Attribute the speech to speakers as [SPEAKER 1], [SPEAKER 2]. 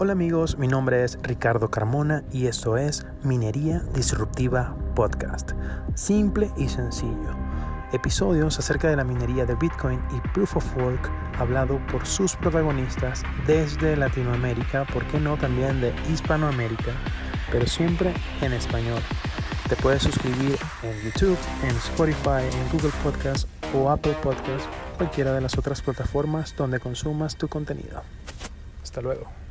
[SPEAKER 1] Hola amigos, mi nombre es Ricardo Carmona y esto es Minería Disruptiva Podcast. Simple y sencillo. Episodios acerca de la minería de Bitcoin y Proof of Work hablado por sus protagonistas desde Latinoamérica, ¿por qué no también de Hispanoamérica? Pero siempre en español. Te puedes suscribir en YouTube, en Spotify, en Google Podcast o Apple Podcast, cualquiera de las otras plataformas donde consumas tu contenido. Hasta luego.